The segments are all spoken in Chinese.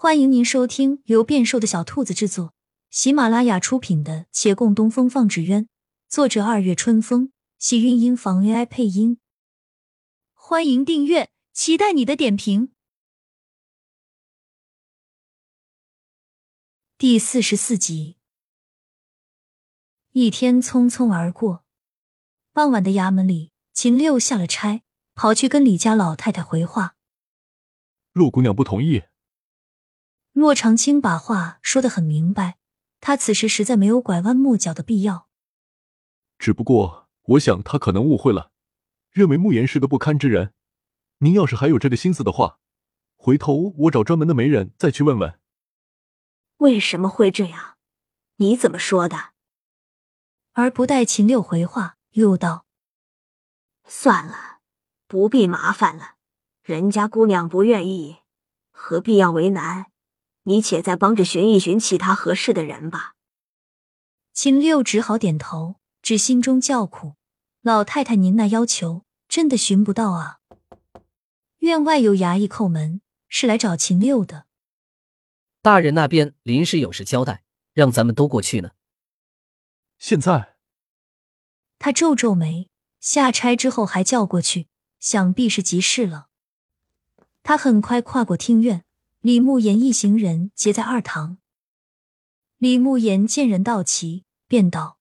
欢迎您收听由变瘦的小兔子制作、喜马拉雅出品的《且共东风放纸鸢》，作者二月春风，喜韵音房 AI 配音。欢迎订阅，期待你的点评。第四十四集，一天匆匆而过。傍晚的衙门里，秦六下了差，跑去跟李家老太太回话。陆姑娘不同意。骆长青把话说得很明白，他此时实在没有拐弯抹角的必要。只不过，我想他可能误会了，认为慕言是个不堪之人。您要是还有这个心思的话，回头我找专门的媒人再去问问。为什么会这样？你怎么说的？而不待秦六回话，又道：“算了，不必麻烦了。人家姑娘不愿意，何必要为难？”你且再帮着寻一寻其他合适的人吧。秦六只好点头，只心中叫苦：老太太您那要求真的寻不到啊！院外有衙役叩门，是来找秦六的。大人那边临时有事交代，让咱们都过去呢。现在，他皱皱眉，下差之后还叫过去，想必是急事了。他很快跨过庭院。李慕言一行人结在二堂。李慕言见人到齐，便道：“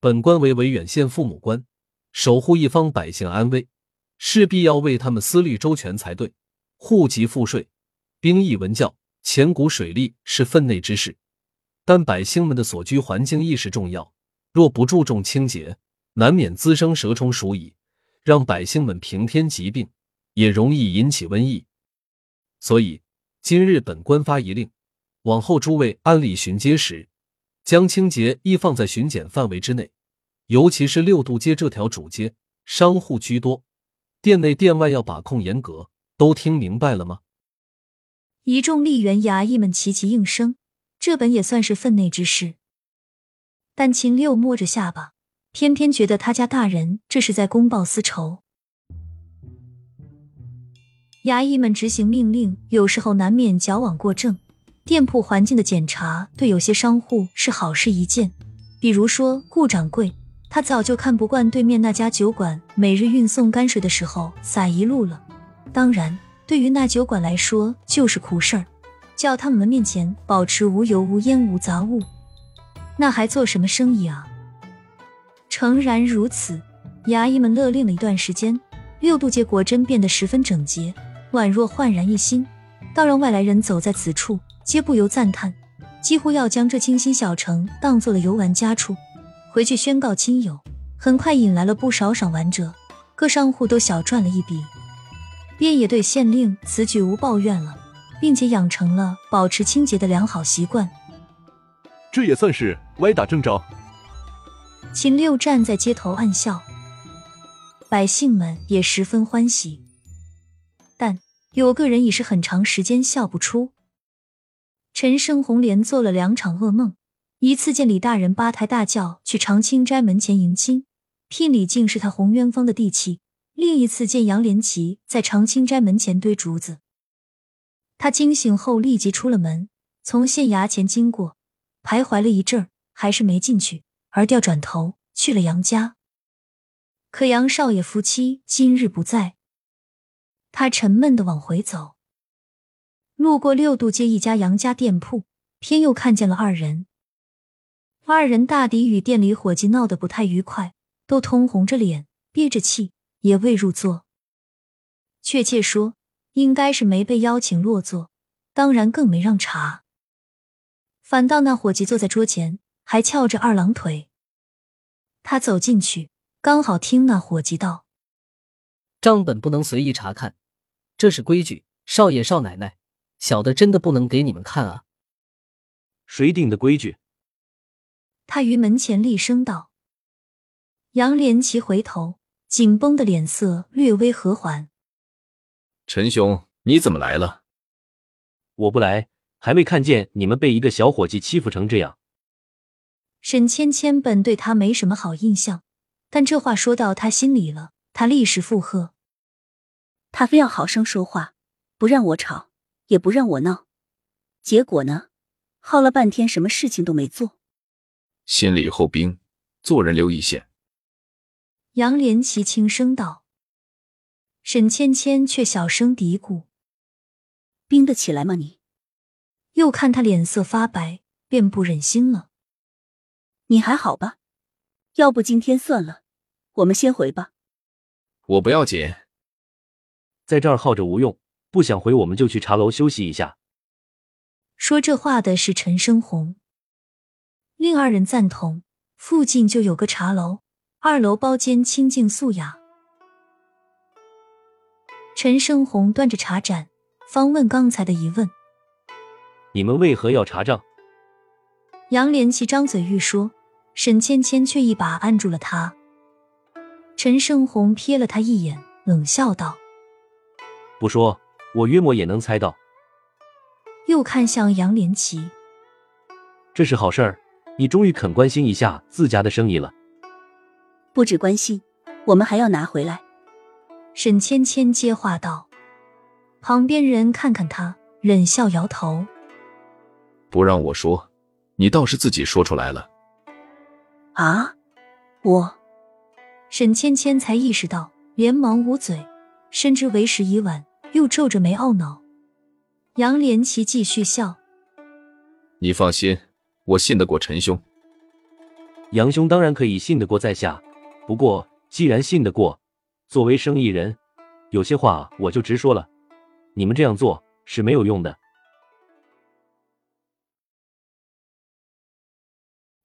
本官为维远县父母官，守护一方百姓安危，势必要为他们思虑周全才对。户籍赋税、兵役文教、钱谷水利是分内之事，但百姓们的所居环境亦是重要。若不注重清洁，难免滋生蛇虫鼠蚁，让百姓们平添疾病，也容易引起瘟疫。”所以，今日本官发一令，往后诸位按例巡街时，将清洁亦放在巡检范围之内。尤其是六渡街这条主街，商户居多，店内店外要把控严格。都听明白了吗？一众吏员衙役们齐齐应声。这本也算是分内之事，但秦六摸着下巴，偏偏觉得他家大人这是在公报私仇。衙役们执行命令，有时候难免矫枉过正。店铺环境的检查，对有些商户是好事一件。比如说顾掌柜，他早就看不惯对面那家酒馆每日运送泔水的时候洒一路了。当然，对于那酒馆来说就是苦事儿，叫他们门面前保持无油、无烟、无杂物，那还做什么生意啊？诚然如此，衙役们勒令了一段时间，六渡街果真变得十分整洁。宛若焕然一新，倒让外来人走在此处，皆不由赞叹，几乎要将这清新小城当做了游玩家处，回去宣告亲友。很快引来了不少赏玩者，各商户都小赚了一笔，便也对县令此举无抱怨了，并且养成了保持清洁的良好习惯。这也算是歪打正着。秦六站在街头暗笑，百姓们也十分欢喜。有个人已是很长时间笑不出。陈胜红连做了两场噩梦，一次见李大人八抬大轿去长青斋门前迎亲，聘礼竟是他洪渊方的地契；另一次见杨连奇在长青斋门前堆竹子。他惊醒后立即出了门，从县衙前经过，徘徊了一阵儿，还是没进去，而调转头去了杨家。可杨少爷夫妻今日不在。他沉闷的往回走，路过六渡街一家杨家店铺，偏又看见了二人。二人大抵与店里伙计闹得不太愉快，都通红着脸，憋着气，也未入座。确切说，应该是没被邀请落座，当然更没让茶。反倒那伙计坐在桌前，还翘着二郎腿。他走进去，刚好听那伙计道：“账本不能随意查看。”这是规矩，少爷少奶奶，小的真的不能给你们看啊！谁定的规矩？他于门前厉声道。杨连奇回头，紧绷的脸色略微和缓。陈兄，你怎么来了？我不来，还未看见你们被一个小伙计欺负成这样。沈芊芊本对他没什么好印象，但这话说到他心里了，他立时附和。他非要好生说话，不让我吵，也不让我闹，结果呢？耗了半天，什么事情都没做。先礼后兵，做人留一线。杨连奇轻声道。沈芊芊却小声嘀咕：“冰得起来吗？你？”又看他脸色发白，便不忍心了。你还好吧？要不今天算了，我们先回吧。我不要紧，在这儿耗着无用，不想回我们就去茶楼休息一下。说这话的是陈生红，令二人赞同。附近就有个茶楼，二楼包间清静素雅。陈生红端着茶盏，方问刚才的疑问：“你们为何要查账？”杨连奇张嘴欲说，沈芊芊却一把按住了他。陈胜红瞥了他一眼，冷笑道：“不说，我约莫也能猜到。”又看向杨连奇：“这是好事儿，你终于肯关心一下自家的生意了。不止关心，我们还要拿回来。”沈芊芊接话道。旁边人看看他，忍笑摇头：“不让我说，你倒是自己说出来了。”啊，我。沈芊芊才意识到，连忙捂嘴，深知为时已晚，又皱着眉懊恼。杨连奇继续笑：“你放心，我信得过陈兄。杨兄当然可以信得过在下，不过既然信得过，作为生意人，有些话我就直说了，你们这样做是没有用的。”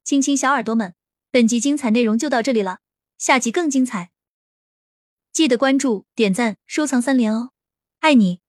亲亲小耳朵们，本集精彩内容就到这里了。下集更精彩，记得关注、点赞、收藏三连哦，爱你！